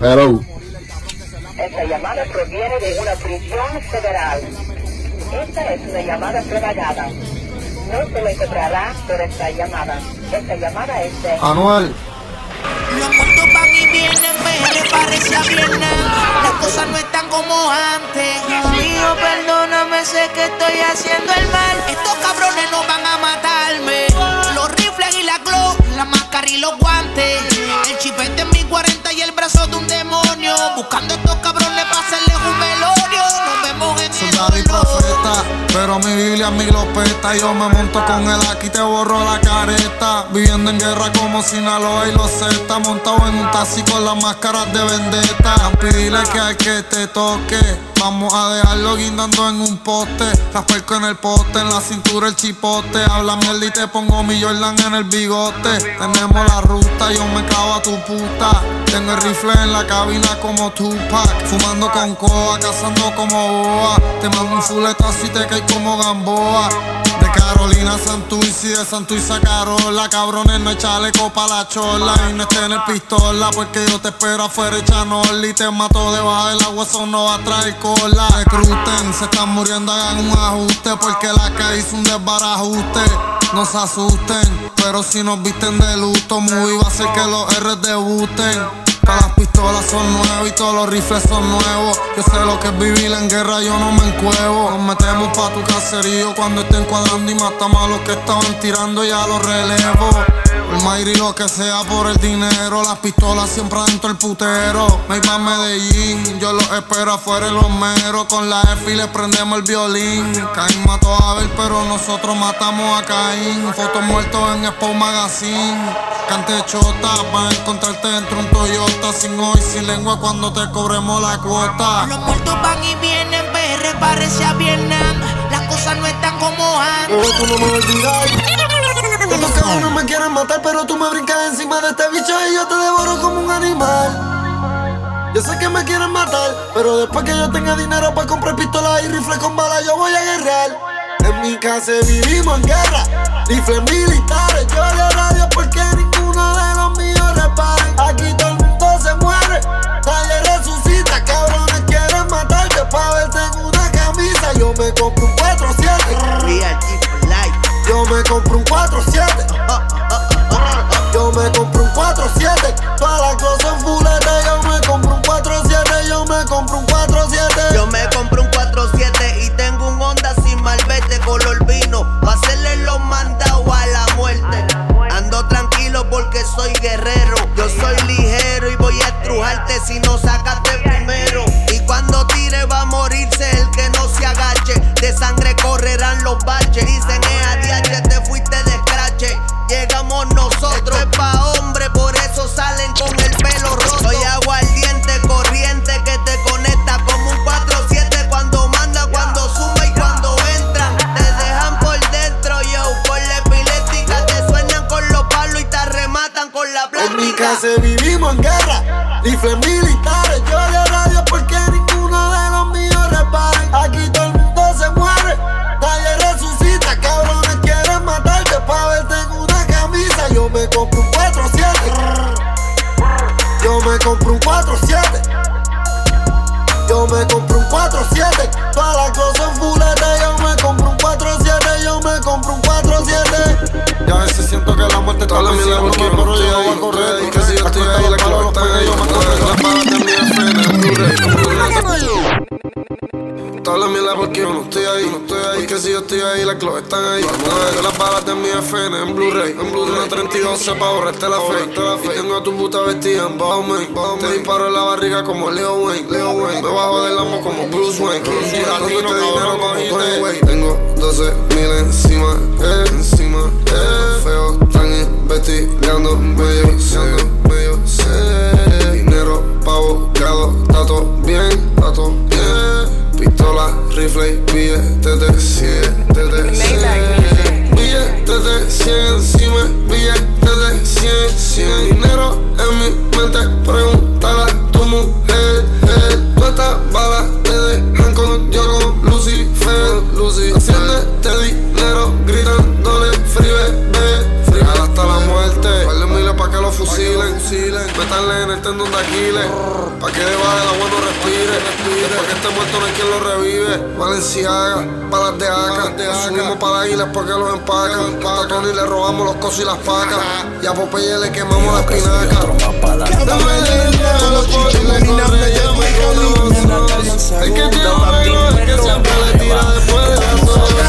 Hello. Esta llamada proviene de una prisión federal. Esta es una llamada privada. No se le cobrará por esta llamada. Esta llamada es de... Anuel. Los muertos van y vienen, PR parece a viernes. Las cosas no están como antes. Amigo, perdóname, sé que estoy haciendo el mal. Estos cabrones no van a matarme. La máscara y los guantes. El chipete en mi 40 y el brazo de un demonio. Buscando estos cabrones para hacerles un velorio. Nos vemos en el Soldado y profeta, pero mi Biblia mi lo pesta. Yo me monto con él aquí, te borro la careta. Viviendo en guerra como Sinaloa y los Z. Montado en un taxi con las máscaras de vendetta. Pídele que al que te toque. Vamos a dejarlo guindando en un poste. Las perco en el poste, en la cintura el chipote. Habla mierda y te pongo mi Jordan en el bigote. Tenemos la ruta, yo me clavo a tu puta. Tengo el rifle en la cabina como Tupac. Fumando con coa, cazando como boa. Te mando un fuletazo y te caes como Gamboa. De Carolina y de Santurce a Carola. Cabrones, no hay chaleco pa' la chola. Y no esté en el pistola porque yo te espero afuera echando y te mato debajo del agua. Eso no va a traer cola. Recruten, se están muriendo, hagan un ajuste. Porque la calle hizo un desbarajuste. No se asusten, pero si nos visten de luto, muy va a ser que los R debuten. Las pistolas son nuevas y todos los rifles son nuevos. Yo sé lo que es vivir en guerra, yo no me encuevo. Nos metemos pa' tu caserío cuando estén cuadrando y matamos a los que estaban tirando, ya los relevo. El Mayri lo que sea por el dinero, las pistolas siempre adentro el putero. Me iba a Medellín, yo los espero afuera en los meros. Con la F y le prendemos el violín. Caín mató a Abel, pero nosotros matamos a Caín. Fotos muertos en Expo Magazine. Cante chota, para encontrarte dentro un Toyota. Sin hoy, sin lengua cuando te cobremos la cuota. Los muertos van y vienen, PR parece a Vietnam. Las cosas no están como antes. Pero tú no me olvidas. Estos cabrones me quieren matar, pero tú me brincas encima de este bicho y yo te devoro como un animal. Yo sé que me quieren matar, pero después que yo tenga dinero para comprar pistolas y rifles con balas, yo voy a guerrear. En mi casa vivimos en guerra, rifles militares. Yo le radio porque ninguno de los míos reparen. Aquí muere, nadie resucita. Cabrones quieren matarte para verte en una camisa. Yo me compro un 4-7. Real G for life. Yo me compro un 4-7. Toda la mierda porque yo no estoy ahí, no estoy ahí. Que si yo estoy ahí, las claves están ahí. Ver las balas de mi FN en Blu-ray. En Blu-ray, una 32 pa' borrarte la fe. Y tengo a tu puta vestida en Bowman. Te disparo en la barriga como Leo Wayne. Leo Wayne. Me bajo del amo como Bruce Wayne. Este dinero como Dwayne. Tengo 12 mil encima, eh, encima, eh. Feo, están investigando, medio serio, medio serio. Dinero pa' abogado, está todo bien, está todo bien. Pistola, rifle y billetes de 100, de 100. Billetes de 100 encima, billetes de 100, 100. Dinero en mi mente, pregúntale el tendón de Aquiles. Pa' que debajo de la no respire. Después que esté muerto no hay quien lo revive. Valenciaga, balas de acá. Subimos para la isla porque los empacan. A Tony le robamos los cosos y las pacas. Y a Popeye le quemamos la espinaca. Dame leña, los chichos me conoce. El que tiene el que siempre le tira después de las dos.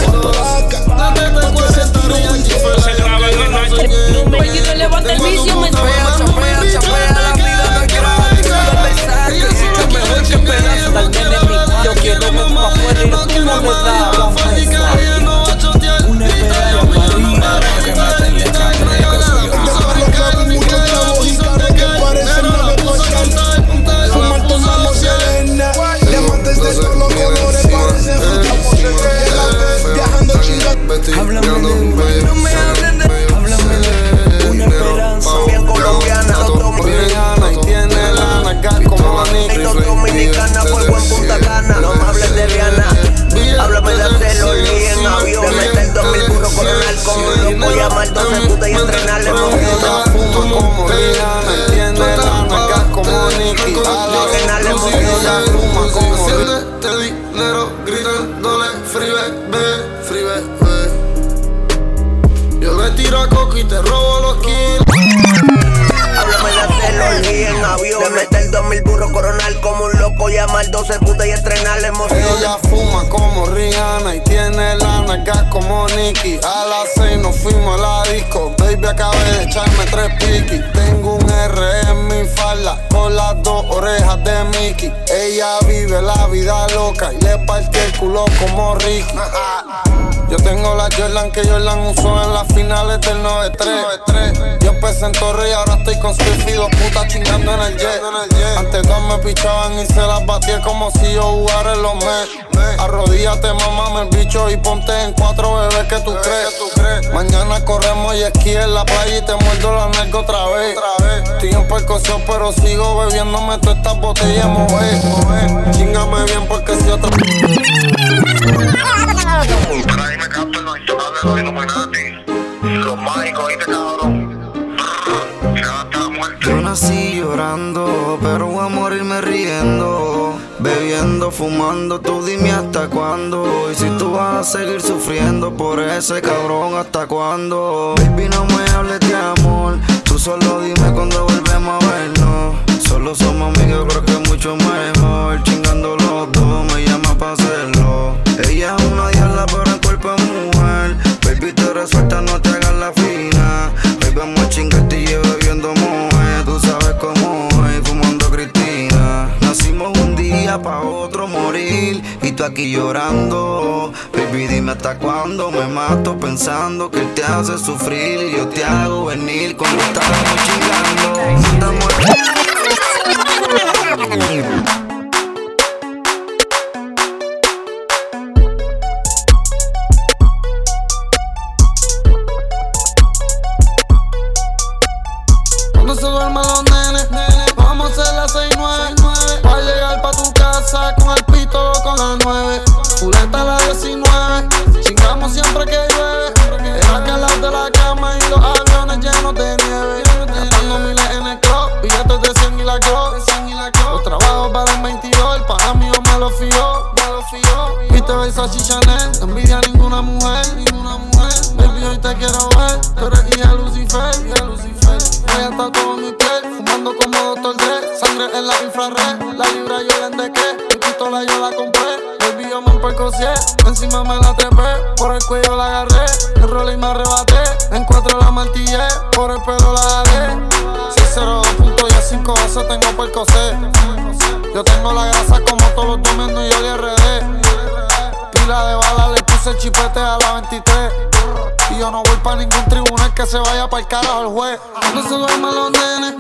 Con las dos orejas de Mickey. Ella vive la vida loca y le parte el culo como Ricky. Yo tengo la Jordan que Jordan usó en las finales del 93. Yo empecé en Torre y ahora estoy con Swift y dos putas chingando en el jet. Antes dos me pichaban y se las batía como si yo jugara en los Mets. Arrodíllate, mamá, el bicho y ponte en cuatro bebés que tú crees. Mañana corremos y esquí en la playa y te muerdo la nalga otra vez. Estoy en percusión, pero sigo bebiéndome todas estas botellas, mover. Chingame bien porque si otra. Yo nací llorando, pero voy a morirme riendo. Bebiendo, fumando, tú dime hasta cuándo. Y si tú vas a seguir sufriendo por ese cabrón, ¿hasta cuándo? Baby, no me hables de amor. Tú solo dime cuando volvemos a vernos. Solo somos amigos, creo que mucho mejor. Chingando los dos, me llama para hacerlo. Ella te resuelta, no te hagas la fina. Hoy vamos a chingarte y yo bebiendo moe. Tú sabes cómo es, fumando Cristina. Nacimos un día pa' otro morir. Y tú aquí llorando. Baby, dime hasta cuándo me mato pensando que él te hace sufrir. Y yo te hago venir cuando estamos chingando. Que se vaya pa'l carajo el juez. No se duerman los nenes,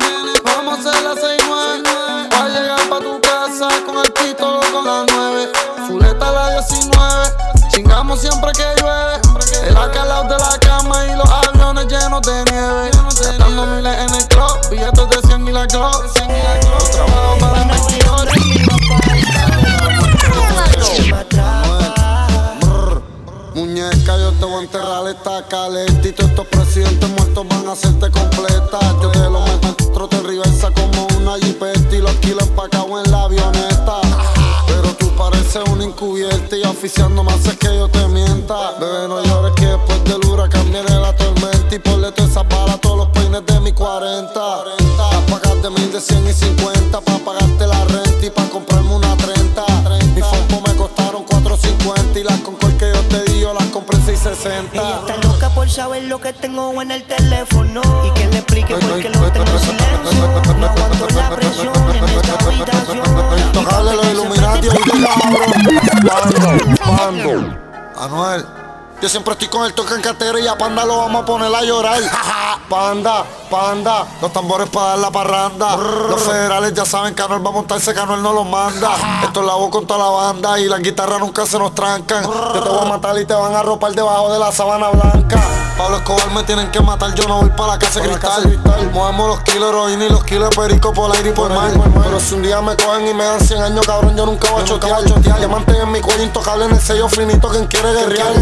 siempre estoy con el toque en cartera y a Panda lo vamos a poner a llorar. Panda, panda, los tambores para dar la parranda. Los federales ya saben que Anuel va a montarse, que Anuel no los manda. Esto es la voz con toda la banda y las guitarras nunca se nos trancan. Yo te voy a matar y te van a ropar debajo de la sabana blanca. Pablo Escobar me tienen que matar, yo no voy para la casa de cristal. Movemos los kilos de heroína y los kilos de perico por aire y por mar. Pero si un día me cogen y me dan 100 años, cabrón, yo nunca voy a chotear. Diamante en mi cuello intocable en el sello finito, quien quiere guerrear.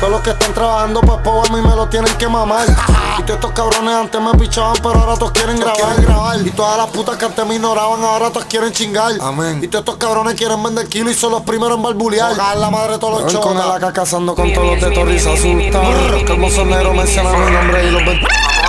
Todos los que están trabajando pues Power a mí me lo tienen que mamar. Y todos estos cabrones antes me pichaban, pero ahora todos quieren grabar. grabar. Y todas las putas que antes me ignoraban, ahora todos quieren chingar. Amén. Y todos estos cabrones quieren vender kilos y son los primeros en barbulear. Cagar la madre de todos los chocos. Con el acá cazando con todos los de Torres non me, me, me, me, me, me, me,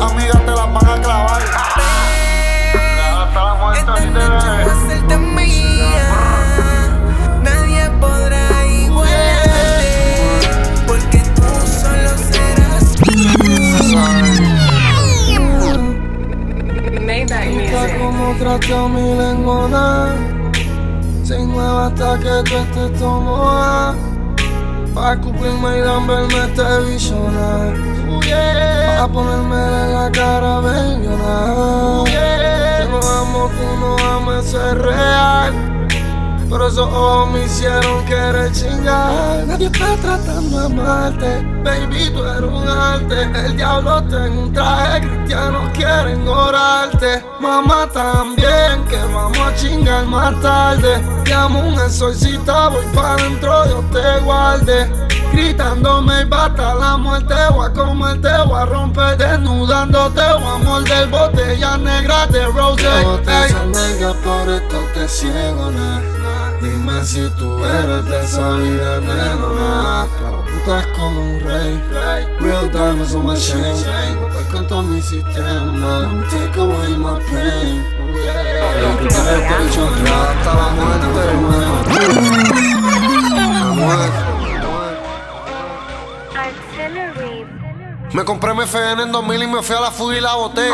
amigas te las van a clavar. Esta noche va a ser tan mía. Nadie podrá igualarte Porque tú solo serás Mira como trato mi lengona Se mueva hasta que tú estés tomada Pa' cumplirme y verme televisionar Pa' ponerme en la cara bellona Yo no. Amo, tú no ames, eso es real. Pero esos ojos me hicieron querer chingar. Nadie está tratando de amarte Baby, tú eres un arte. El diablo te en un traje Cristianos quieren orarte. Mamá también Que vamos a chingar más tarde. Te amo un exorcista Voy para adentro, Dios te guarde Gritándome bata la muerte a comerte, a romper Desnudándote, a morder Botellas negras de rose Botellas negras por esto te ciego, nah. Dime si tú eres de esa vida nena putas como un rey. Real diamonds on my chain. Voy con todo mi sistema. Take away my pain. Lo que te he dicho hasta la muerte, hermano. La muerte Me compré mi FN en 2000 y me fui a la fuga y la boté.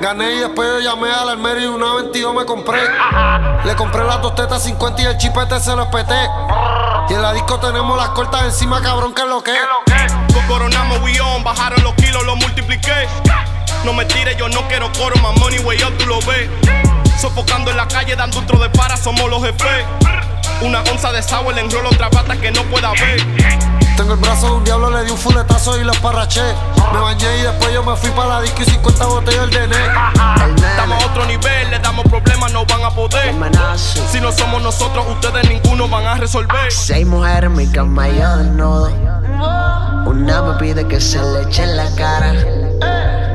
Gané y después yo llamé al almero y una 22 me compré. Le compré las dos tetas 50 y el chipete se lo espeté. Y en la disco tenemos las cortas encima, cabrón, que es lo que es. Co- Coronamos, we on, bajaron los kilos, lo multipliqué. No me tires, yo no quiero coro, my money way up, tú lo ves. Sofocando en la calle, dando un tro de para, somos los jefes. Una onza de sour, le enrolo otra pata que no pueda ver. Tengo el brazo de un diablo, le di un fuletazo y lo esparraché. Me bañé y después yo me fui para la disco y 50 botellas de net. Estamos a otro nivel, le damos problemas, no van a poder. Si no somos nosotros, ustedes ninguno van a resolver. Seis mujeres en mi cama, yo desnudo. Una me pide que se le eche en la cara.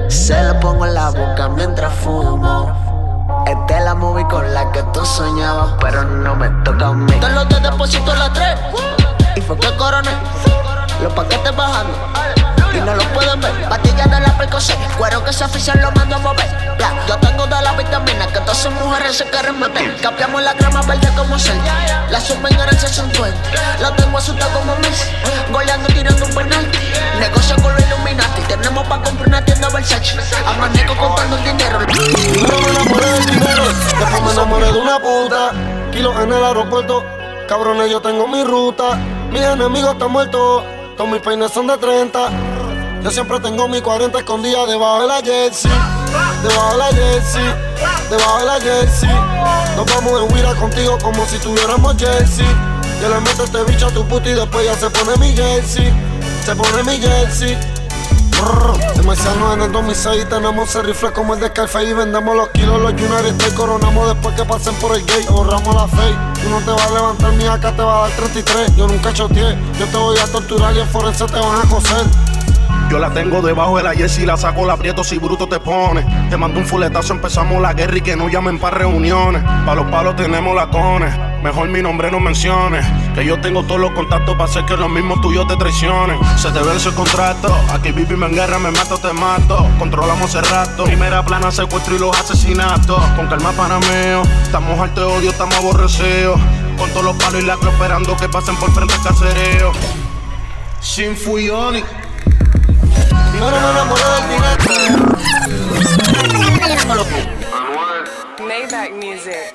Se la pongo en la boca mientras fumo. Esta es la movie con la que tú soñabas, pero no me toca a mí. Te los de depósito a las tres. Y fue que coroné. Los paquetes bajando. Y no los pueden ver. Pastillas de la percocé. Cuero que se oficial lo mando a mover. Bla, yo tengo de la vitamina que todas sus mujeres se quieren meter. Cambiamos la crema verde como sal. La suben en el 60. La tengo asustada como Miss. Goleando tirando un penal. Negocio con los Illuminati. Tenemos pa' comprar una tienda Versace. Amanezco contando el dinero. Dinero, cabrones, yo tengo mi ruta. Mis enemigos están muertos, todos mis peines son de 30. Yo siempre tengo mi 40 escondida debajo de la jersey. Debajo de la jersey, debajo de la jersey. Nos vamos en huira contigo como si tuviéramos jersey. Yo le meto este bicho a tu puta y después ya se pone mi jersey. Se pone mi jersey. Brrr, De marcianos en el 2006 tenemos ese rifle como el de Scarface y vendemos los kilos, los United States coronamos después que pasen por el gate, borramos la fe. Tú no te vas a levantar, mi acá te va a dar 33. Yo nunca choteé, yo te voy a torturar y en forense te van a coser. Yo la tengo debajo de la jersey, la saco, la aprieto si bruto te pone. Te mando un fuletazo, empezamos la guerra y que no llamen para reuniones. Pa' los palos tenemos lacones, mejor mi nombre no menciones. Que yo tengo todos los contactos para hacer que los mismos tuyos te traicionen. Se te vence el contrato, aquí vivimos en guerra, me mato, te mato. Controlamos el rato, primera plana, secuestro y los asesinatos. Con calma panameo, estamos alto de odio, estamos aborrecidos. Con todos los palos y la esperando que pasen por frente al casereo. Sin Fuyoni. Maybach music.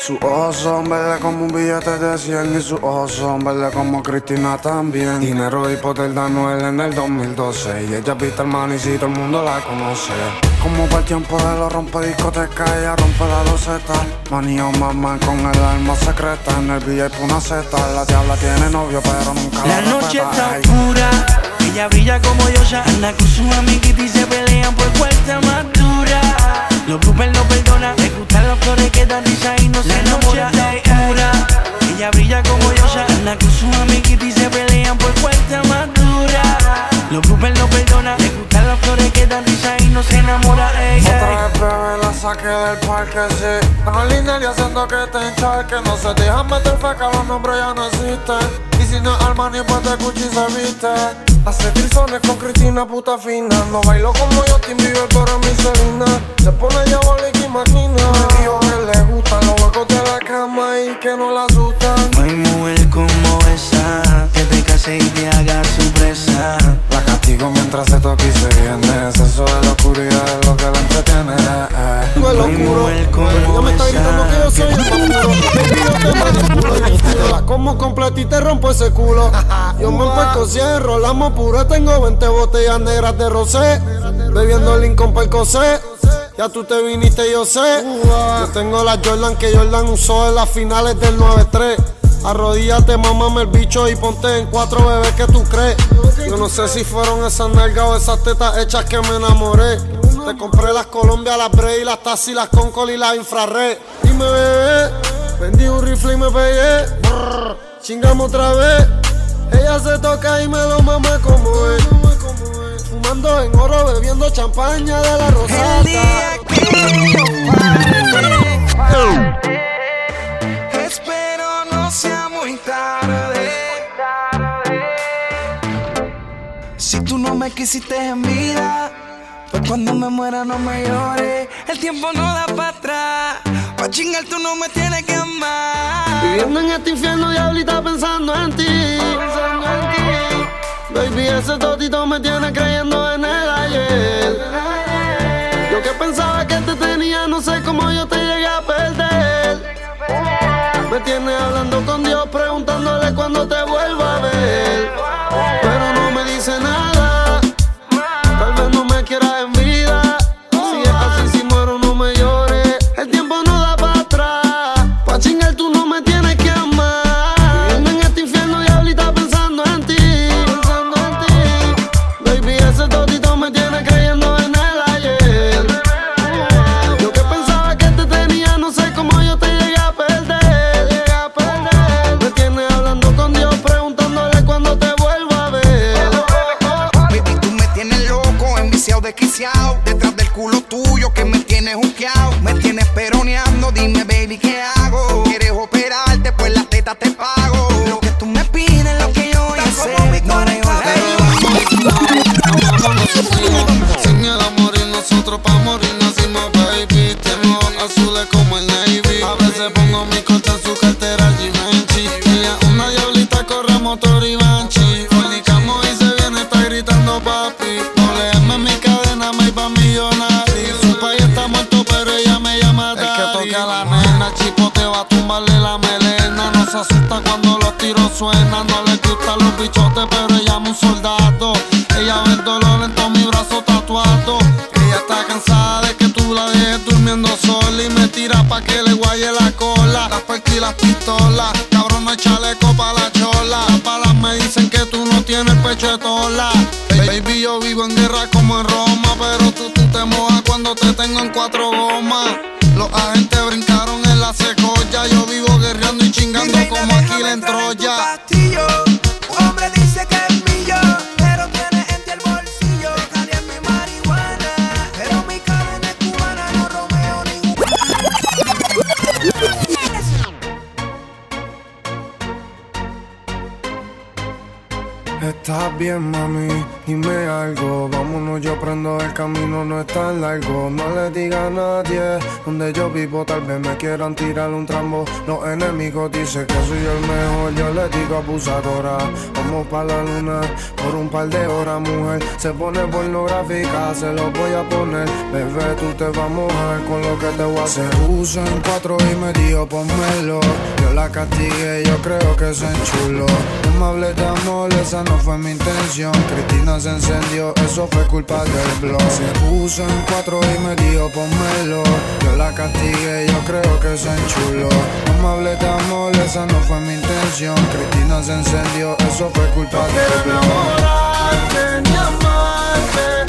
Sus ojos son verdes como un billete de 100 y sus ojos son verdes como Cristina también. Dinero y poder de Anuel en el 2012 y ella viste el man y si todo el mundo la conoce. Como para el tiempo de los rompe discoteca, ella rompe la loseta. Manía mamá con el alma secreta en el VIP una seta. La diabla tiene novio pero nunca La la noche respeta. está Ay. oscura, ella brilla como Yosha, anda con sus amiguitos y se pelean por cuarta más dura. Los bloopers no perdona, le gustan las flores que dan risa y no se enamora. La noche oscura, ella brilla como Yosha, anda con sus amiguitos y se pelean por cuarta más dura. Los bloopers no perdona, le gustan las flores que dan risa y no se enamora. Ey. Otra vez bebé la saqué del parque, sí Con y haciendo que te encharque No se dejan meter feca, los nombres ya no existen Armani, pues de Gucci se viste Hace trizones con Cristina, puta fina. No bailo como Justin Bieber, pero mi Selena Se pone diabólica y maquina Me dijo que le gustan los huecos de la cama Y que no la asustan. No hay mujer como esa que te y te haga su presa. La castigo mientras se toca y se viene Eso de la oscuridad es lo que la entretiene eh. Eres oscuro. Ella me está gritando que yo soy el. Baby, yo te. Yo te la como completa y te rompo ese culo. Yo me empuesto cierro, la pura. Tengo 20 botellas negras de rosé. Bebiendo Lincoln Percocé. Ya tú te viniste, yo sé. Yo tengo la Jordan que Jordan usó en las finales del 9-3. Arrodíllate, mamame el bicho y ponte en cuatro bebés que tú crees. Yo no sé si fueron esas nalgas o esas tetas hechas que me enamoré. Te compré las Colombia, las Bray, las Tassi, las Concol y las Infrared. Dime, bebé, vendí un rifle y me pegué. Brr, chingamos otra vez. Ella se toca y me lo mama como es. Fumando en oro, bebiendo champaña de la rosada. Me quisiste en vida, pues cuando me muera no me llores. El tiempo no da para atrás. Pa' chingar tú no me tienes que amar. Viviendo en este infierno, diablita, pensando en ti. Pensando en ti. Baby, ese totito me tiene creyendo en el ayer. Yo que pensaba que te tenía, no sé cómo yo te llegué a perder. Llama un soldado. Ella ve el dolor en todo mi brazo tatuado. Ella está cansada de que tú la dejes durmiendo sola y me tira pa' que le guaye la cola. Las y las pistolas, cabrón no chaleco pa' la chola. Las balas me dicen que tú no tienes pecho de tola. Baby, yo vivo en guerra como en Roma, pero tú, tú te mojas cuando te tengo en cuatro gomas. Los agentes brincaron bien, mami, dime algo. Vámonos, yo prendo el camino, no es tan largo. No le diga a nadie donde yo vivo. Tal vez me quieran tirar un trambo. Los enemigos dicen que soy el mejor. Yo le digo abusadora. Vamos pa' la luna por un par de horas, mujer. Se pone pornográfica, se lo voy a poner. Bebé, tú te vas a mojar con lo que te voy a hacer. Usa en cuatro y me dijo, ponmelo. Yo la castigué, yo creo que se enchuló. No me hables de amor, esa no fue mi intención. Cristina se encendió, eso fue culpa del blog. Se puso en cuatro y me dijo, ponmelo. Yo la castigué, yo creo que se enchuló. No me hables de amor, esa no fue mi intención. Cristina se encendió, eso fue culpa del blog. ni amarte,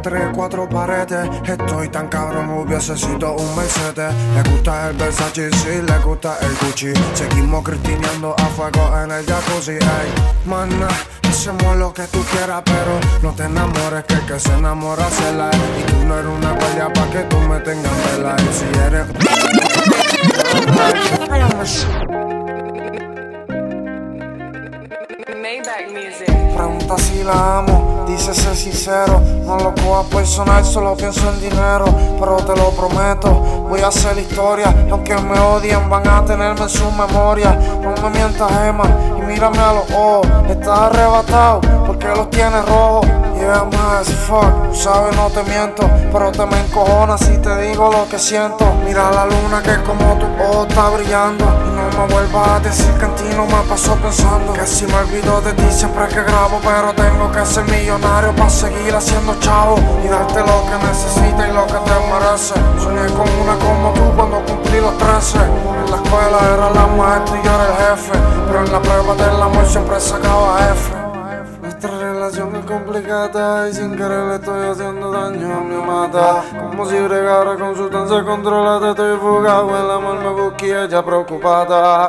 entre cuatro paredes. Estoy tan cabrón, hubiese sido un Mercedes. Le gusta el Versace, sí, le gusta el Gucci. Seguimos cristineando a fuego en el jacuzzi. Ey, mana, hacemos lo que tú quieras, pero no te enamores, que el que se enamora se la Y tú no eres una guardia pa' que tú me tengas vela. Si eres. Pregunta si la amo, dice ser sincero. No lo cojas personal, solo pienso en dinero. Pero te lo prometo, voy a hacer historia. Y aunque me odien, van a tenerme en su memoria. No me mientas, Emma, y mírame a los ojos. Estás arrebatado, porque los tienes rojos. Yeah, man, as fuck, tú sabes, no te miento. Pero te me encojona si te digo lo que siento. Mira la luna que como tu ojo está brillando. Me vuelvas a decir que en ti no me pasó pensando. Que si me olvido de ti siempre que grabo. Pero tengo que ser millonario para seguir haciendo chavo. Y darte lo que necesitas y lo que te merece. Soñé con una como tú cuando cumplí los 13. En la escuela era la maestra y yo era el jefe. Pero en la prueba del amor siempre sacaba F. Relación es complicada y sin querer le estoy haciendo daño a mi amada. Como si bregara con sustancia controlada, estoy fugado. El amor me busca y ella preocupada.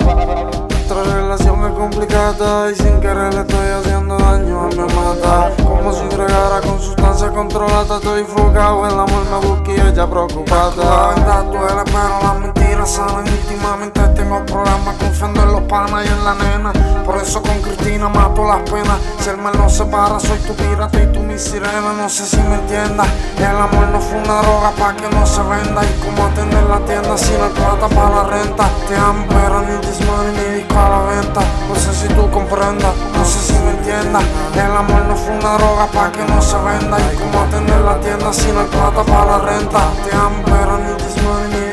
Nuestra relación es complicada y sin querer le estoy haciendo daño a mi amada. Como si bregara con sustancia controlada, estoy fugado. El amor me busca y ella preocupada. La verdad duele, pero las mentiras sanan íntimamente. Tengo problemas confiando en los panas y en la nena. Por eso con Cristina mato las penas. Si el mal nos separa, soy tu pirata y tú mi sirena. No sé si me entiendas. El amor no fue una droga pa' que no se venda. Y cómo atender la tienda si no plata para la renta. Te amo, pero ni this money ni disco la venta. No sé si tú comprendas, no sé si me entiendas. El amor no fue una droga pa' que no se venda. Y cómo atender la tienda si no plata para la renta. Te amo, pero ni this money ni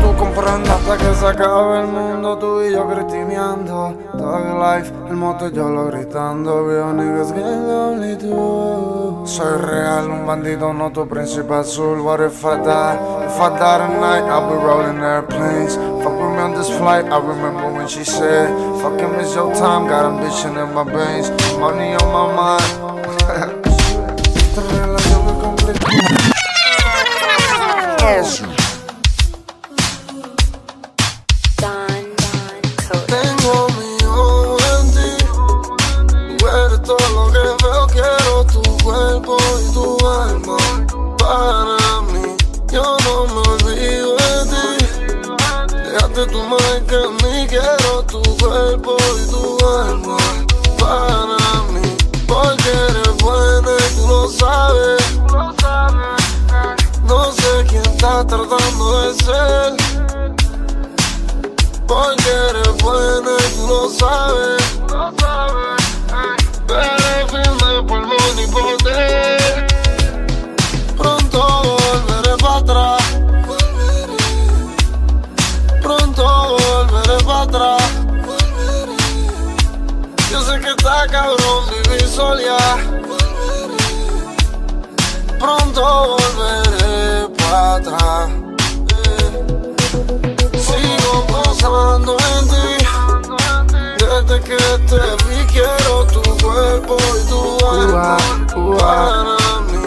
tú comprendas. Hasta que se acabe el mundo, tú y yo cristineando. Dog life, el moto yo lo gritando. Veo niggas getting lonely too. Soy real, un bandido, no tu príncipe azul. What if I die? If I die tonight, I'll be rolling airplanes. Fuck with me on this flight, I remember when she said, Fucking miss your time, got ambition in my veins. Money on my mind. Esta relación es complicada. Volveré para atrás. Sigo pensando en ti. Desde que te vi quiero tu cuerpo y tu alma para mí.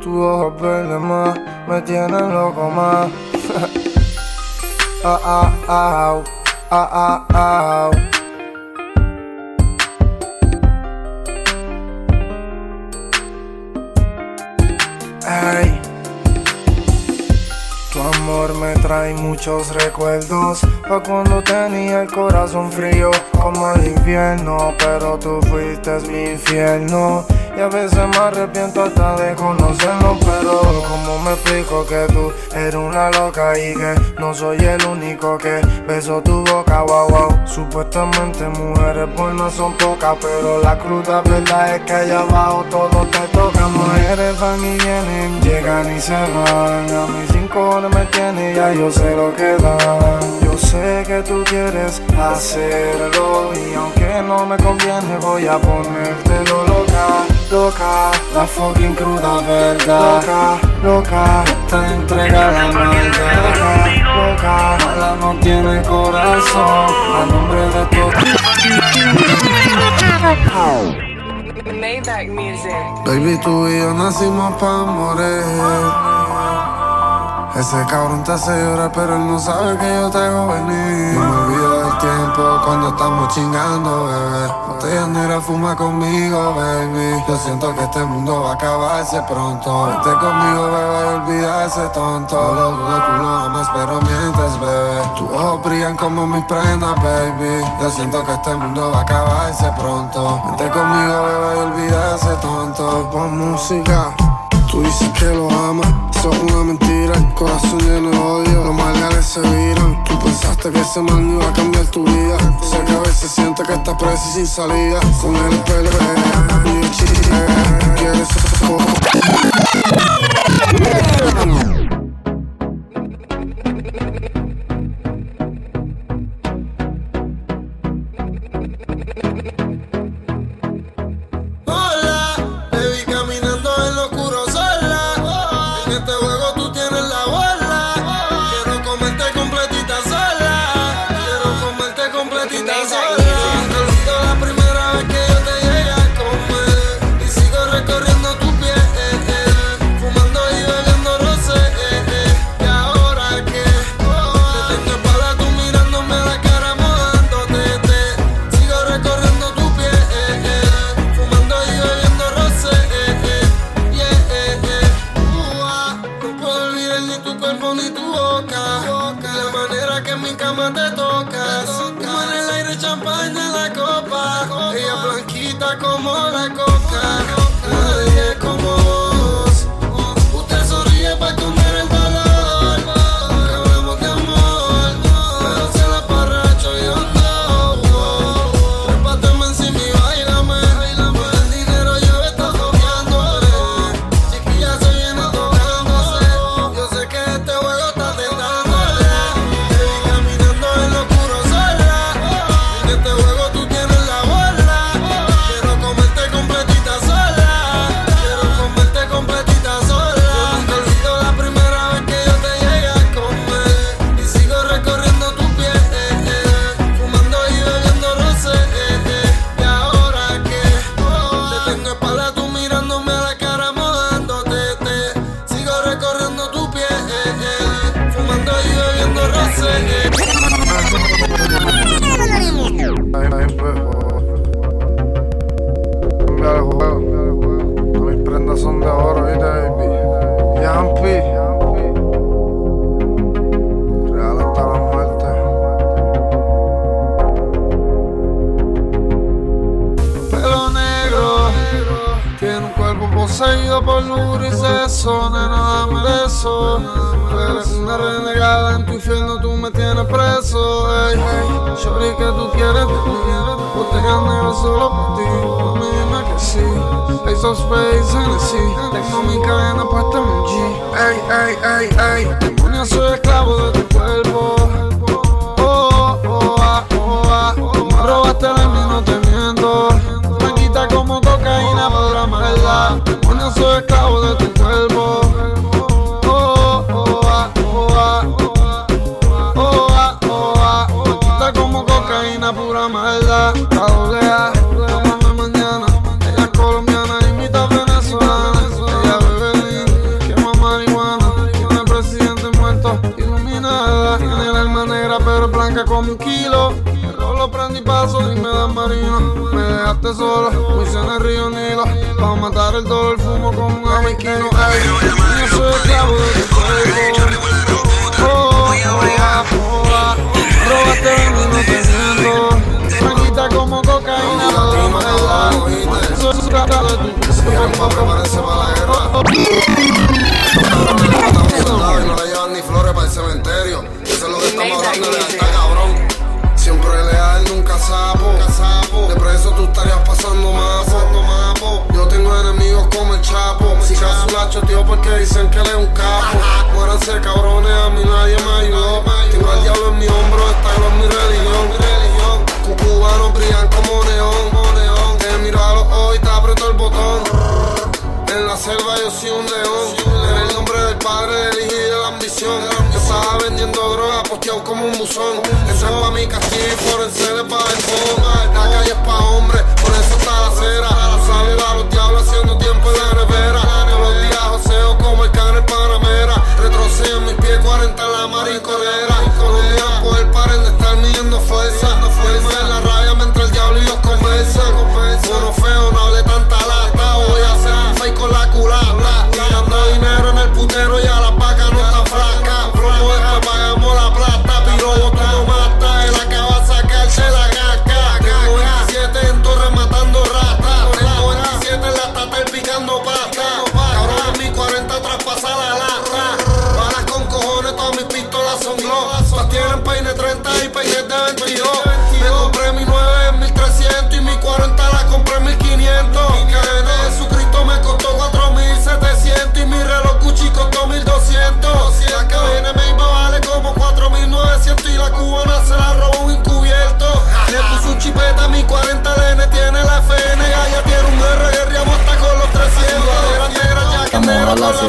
Tus ojos verdes más me tienen loco más. ah, ah, ah, ah, ah, ah. Me trae muchos recuerdos. Pa' cuando tenía el corazón frío como el invierno Pero tú fuiste mi infierno Y a veces me arrepiento hasta de conocerlo Pero como me explico que tú eres una loca Y que no soy el único que beso tu boca, wow, wow Supuestamente mujeres buenas son pocas Pero la cruda verdad es que allá abajo todo te toca. Mujeres van y vienen, llegan y se van. A mis cinco me tiene, ya yo sé lo que dan. Yo sé que tú quieres hacerlo y aunque no me conviene voy a ponértelo loca, loca, la fucking cruda verdad. Loca, loca, te entrega la maldad. Loca, loca, mala no tiene corazón. A nombre de todo. Maybach music. Baby, tú y yo nacimos pa' morir. Ese cabrón te hace llorar, pero él no sabe que yo te hago venir. No me olvido del cuando estamos chingando, bebé. Botella negra fuma conmigo, baby. Yo siento que este mundo va a acabarse pronto. Vete conmigo, bebé, y olvida ese tonto. lo dudo, tú amas, pero mientes, bebé. Tus ojos brillan como mis prendas, baby. Yo siento que este mundo va a acabarse pronto. Vete conmigo, bebé, y olvida ese tonto. Pon música. Tú dices que lo amas, eso es una mentira. El corazón lleno de odio, los males se viran. Tú pensaste que ese man iba a cambiar tu vida. Sé que a veces sientes que estás preso y sin salida. Con el pelo y el chile, quieres perseguido por lujura y sexo, nena, dame de eso. Eres una renegada, en tu infierno tú me tienes preso. Ey, Chori, que tú quieres de mí, porque yo solo por ti. Mami, dime que sí. Ace of Space, Hennessy, tengo mi cadena puesta en un G. Ey, ey, ey, ey, demonio, soy esclavo de tu cuerpo. Soy esclavo de tu cuerpo. En el río Nilo. Pa' matar el dolor, fumo como un. Ey, yo soy esclavo de tu cuerpo. Oh, oh, ah, oh, ah. Robaste de mí, no te miento. Me quita como cocaína, esclavo de tu cuerpo. Prepárense para la guerra. Y no le llevan ni flores para el cementerio. Eso es lo que estamos hablando de lealtad, cabrón. Siempre leal, nunca sapo. De preso tú estarías pasando mapo. Yo tengo enemigos como el Chapo. Si caso la choteó porque dicen que él es un capo. Muéranse cabrones, a mí nadie me ayudó. Tengo al diablo en mi hombro, está en mi religión. Cucubanos brillan como neón. Te miro a los ojos y te aprieto el botón. En la selva yo soy un león. El padre, del la ambición. Yo estaba vendiendo droga, posteado como un buzón. Eso es pa' mi castillo y forense de pa' el La calle es pa' hombres, por eso está la acera. Sale a los diablos haciendo tiempo en la nevera. Todos los días joseo como el can en Panamera. Retrocedo en mis pies 40 en la marinconera.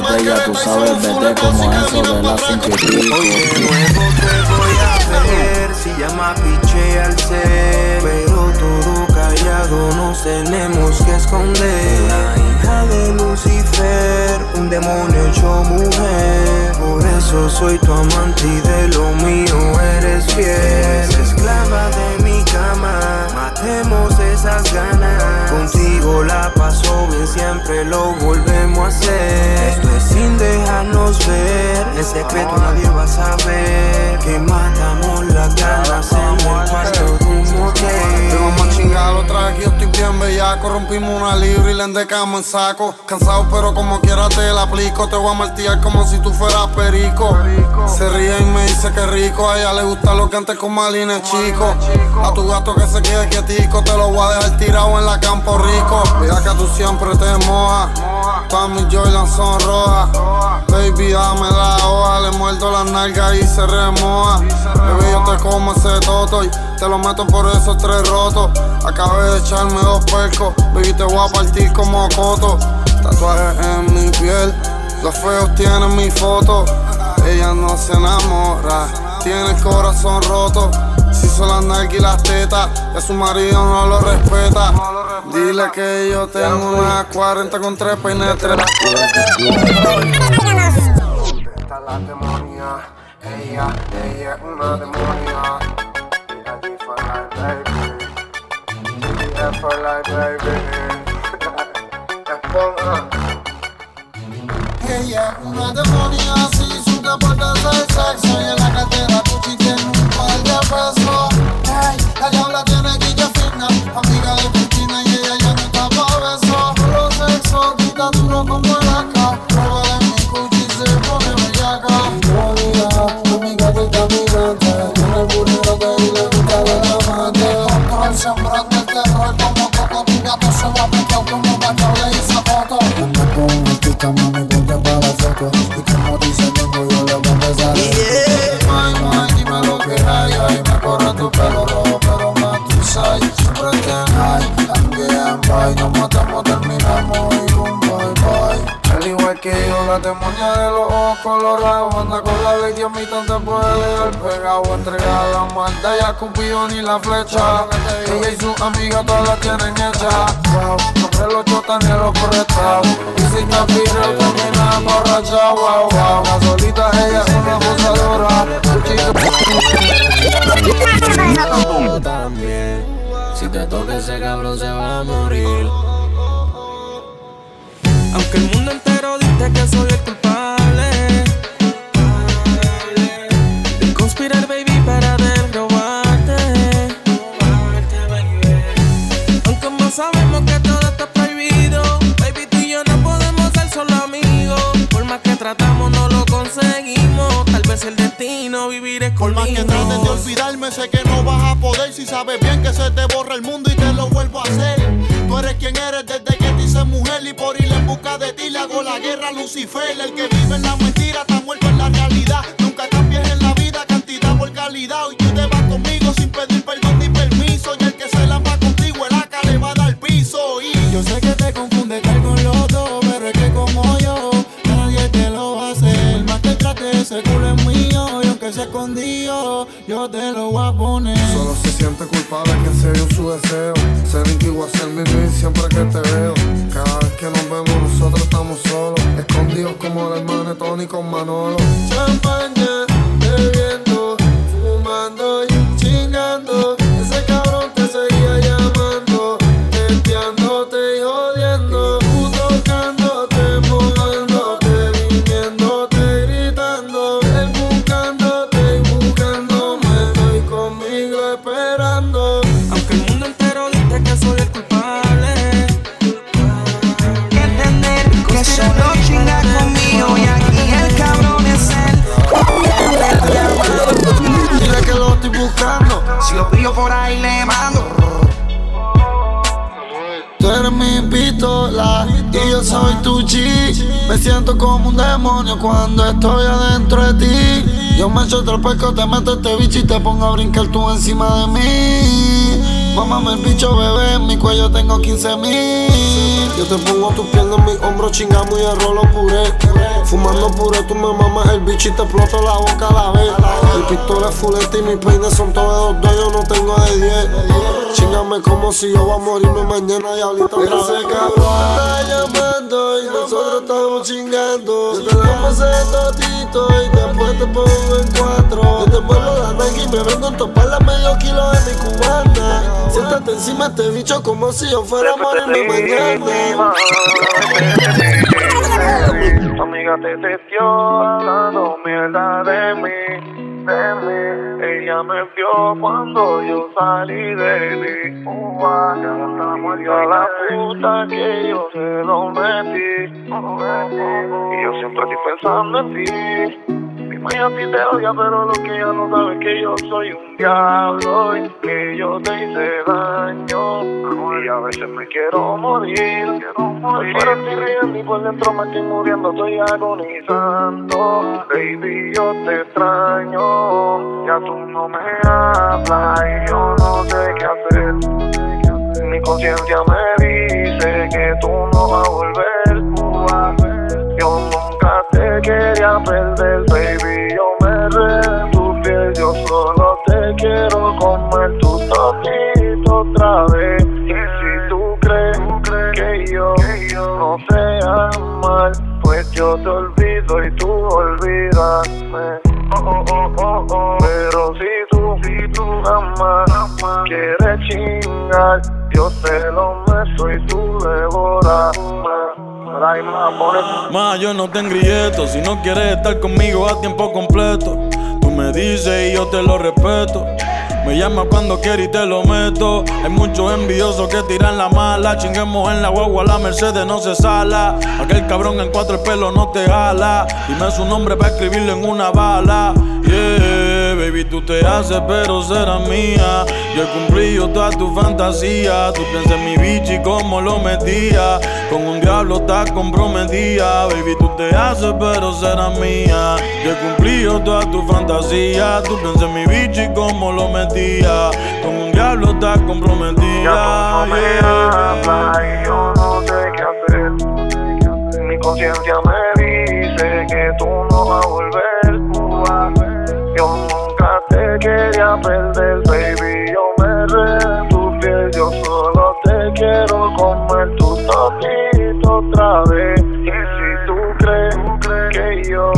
7 ya tú sabes, vete como eso de las 5 y nuevo te voy a ver Si llama piche al ser Pero todo callado nos tenemos que esconder. La hija de Un demonio hecho mujer. Por eso soy tu amante y de lo mío eres fiel. Esclava de mi cama Matemos esas ganas. Contigo la paso bien Siempre lo volvemos a hacer. Esto es sin dejarnos ver En secreto nadie va a saber. Que matamos las ganas En el cuarto de un bellaco Rompimos una libra y le endecamos en saco. Cansado pero como quiera te la aplico. Te voy a martillar como si tú fueras perico. Se ríe y me dice que rico. A ella le gusta lo que antes con Malina chico. A tu gato que se quede quietico Te lo voy a dejar tirado en la campo rico. Mira que tú siempre te mojas. Todas mis Jordan son rojas. Baby dame la hoja. Le muerdo las nalgas y se remoja. Baby yo te como ese toto y te lo meto por esos tres rotos. Acabé de echarme dos percos Baby te voy a partir como coto. Tatuajes en mi piel Los feos tienen mi foto. Ella no se enamora Tiene el corazón roto. Si son las nalgas y las tetas Que su marido no lo respeta. Dile que yo tengo una 40 con tres peines tres. Está la demonia, ella, ella es una demonia. Mira, G for life, baby. Yeah, for life, baby. Esponja. Ella es una demonia, si su deporte es el sexo Y en la cartera Gucci tiene un par de pesos Ey, la diabla Cupido ni la flecha. Ella y sus amigas todas la tienen hecha. Wow, no los los prestados. Y si está firme, termina borracha, wow, wow. La solita ella es una abusadora. También, si te toca ese cabrón se va a morir. Aunque el mundo entero dice que soy el culpable de conspirar, vez el destino vivir es Por más que trates de olvidarme, sé que no vas a poder. Si sabes bien que se te borra el mundo y te lo vuelvo a hacer. Tú eres quien eres desde que te hice mujer y por ir en busca de ti le hago la guerra a Lucifer. El que vive en la mentira está muerto en la realidad. Nunca cambies en la vida cantidad por calidad. Yo te lo voy a poner. Solo se siente culpable que se dio su deseo. Ser igual ser mi siempre que te veo. Cada vez que nos vemos, nosotros estamos solos. Escondidos como el hermano Tony con Manolo. Champaña, bebiendo, por ahí le mando. Tú eres mi pistola y yo soy tu G. Me siento como un demonio cuando estoy adentro de ti. Yo me echo otro pesco, te meto este bicho y te pongo a brincar tú encima de mí. Mámame el bicho, bebé, en mi cuello tengo 15 mil. Yo te pongo tus piernas en mi hombro, chingamos y arrolo puré. Fumando puré, tú me mamas el bicho y te exploto la boca a la vez. Mi pistola es fuleta y mis peines son todos de dos, yo no tengo de 10. Chingame como si yo voy a morirme mañana, diablito. Pero ese y nosotros estamos chingando. Yo te damos ese totito y después te pongo en cuatro. Yo te vuelvo la Nike y me vengo a topar la medio kilo de mi cubana. Siéntate encima de este bicho como si yo fuera a morirme mañana. Amiga te hablando mierda de mí, de mí. Ella me vio cuando yo salí de mí. Y a la puta que yo se lo metí. Y yo siempre estoy pensando en ti. Mi madre a ti te odia, pero lo que ella no sabe es que yo soy un diablo y que yo te hice daño. Y a veces me quiero morir. Estoy fuera estoy riendo y por dentro me estoy muriendo, estoy agonizando. Baby, yo te extraño. Ya tú no me hablas y yo no sé qué hacer. Mi conciencia me dice que tú no vas a volver. Quería perder, baby. Yo me re tu piel, yo solo te quiero comer tu tocito otra vez. Y si tú crees que yo no sé amar, pues yo te olvido y tú olvídame. Oh, oh, oh, oh, oh. Pero si tú, si tú amas, quieres chingar, yo te lo meto y tú devoras. Ma, yo no te engrieto. Si no quieres estar conmigo a tiempo completo, tú me dices y yo te lo respeto. Me llama cuando quiere y te lo meto. Hay muchos envidiosos que tiran la mala. Chinguemos en la guagua, la Mercedes no se sala. Aquel cabrón en cuatro el pelo no te jala. Dime su nombre para escribirlo en una bala. Yeah, baby, tú te haces, pero será mía. Yo he cumplido todas tus fantasías. Tú piensas en mi bicho y cómo lo metía. Con un diablo estás comprometida. Baby, tú te haces, pero será mía. Yo he cumplido todas tus fantasías. Tú piensas en mi bicho y cómo lo metía. Con un diablo estás comprometida. Ya tú no me hablas y yo no sé qué hacer. Mi conciencia me dice que tú no vas a volver. Perder, baby. Yo me re tu piel. Yo solo te quiero comer tu totito otra vez. Y si tú crees que yo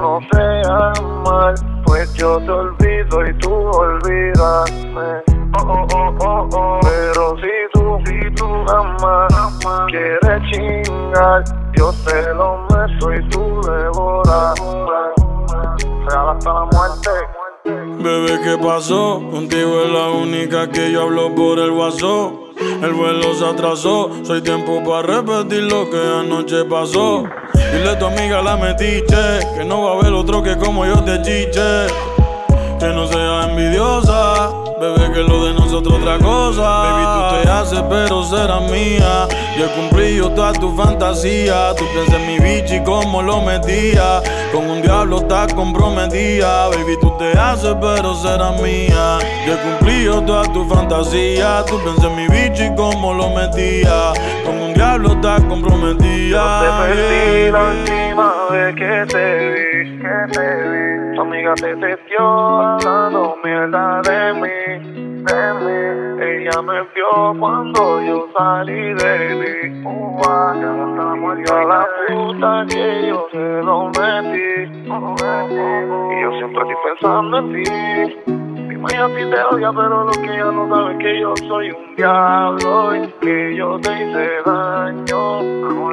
no te amo, pues yo te olvido y tú olvídame. Oh, oh, oh, oh, oh. Pero si tú, si tú amas, quieres chingar, yo te lo meto y tú Bebé, ¿qué pasó? Contigo es la única que yo hablo por el WhatsApp. El vuelo se atrasó, soy tiempo para repetir lo que anoche pasó. Dile a tu amiga la metiche, que no va a haber otro que como yo te chiche. Que no sea envidiosa, bebé, que lo de nosotros otra cosa. Baby, tú te haces, pero serás mía. Yo he cumplido todas tus fantasías. Tú piensas en mi bicho y cómo lo metía. Con un diablo estás comprometida. Baby, tú te haces, pero serás mía. Yo he cumplido todas tus fantasías. Tú piensas en mi bicho y cómo lo metía. Con un diablo estás comprometida. Te perdí la última vez que te vi, que te vi. Tu amiga te testió Cuando yo salí de mí. Uva, ya no está muerta la puta que yo se lo metí. Y yo siempre estoy pensando en ti. Mi a ti te odia, pero lo que ella no sabe que yo soy un diablo y que yo te hice daño.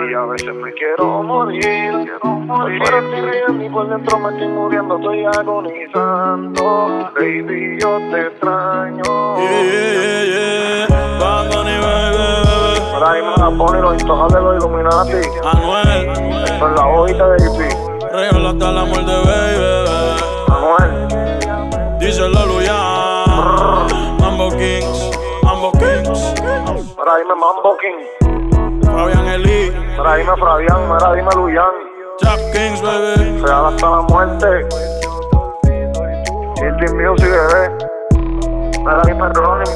Y a veces me quiero morir, quiero morir. Pero estoy riendo y por dentro me estoy muriendo, estoy agonizando. Baby, yo te extraño. Yeah, yeah, yeah. Me la pone los intojas de los Illuminati. Anuel, Son la hojita de JP. regalo hasta la muerte, baby. Anuel. Díselo, Luyan. Mambo Kings, Mambo Kings. Para ahí me Mambo King. Fabián Eli, Para ahí me Fabián, mira dime Luyan. Chap Kings, baby. Real hasta la muerte. Indie Music, bebé. Mira dime Ronnie.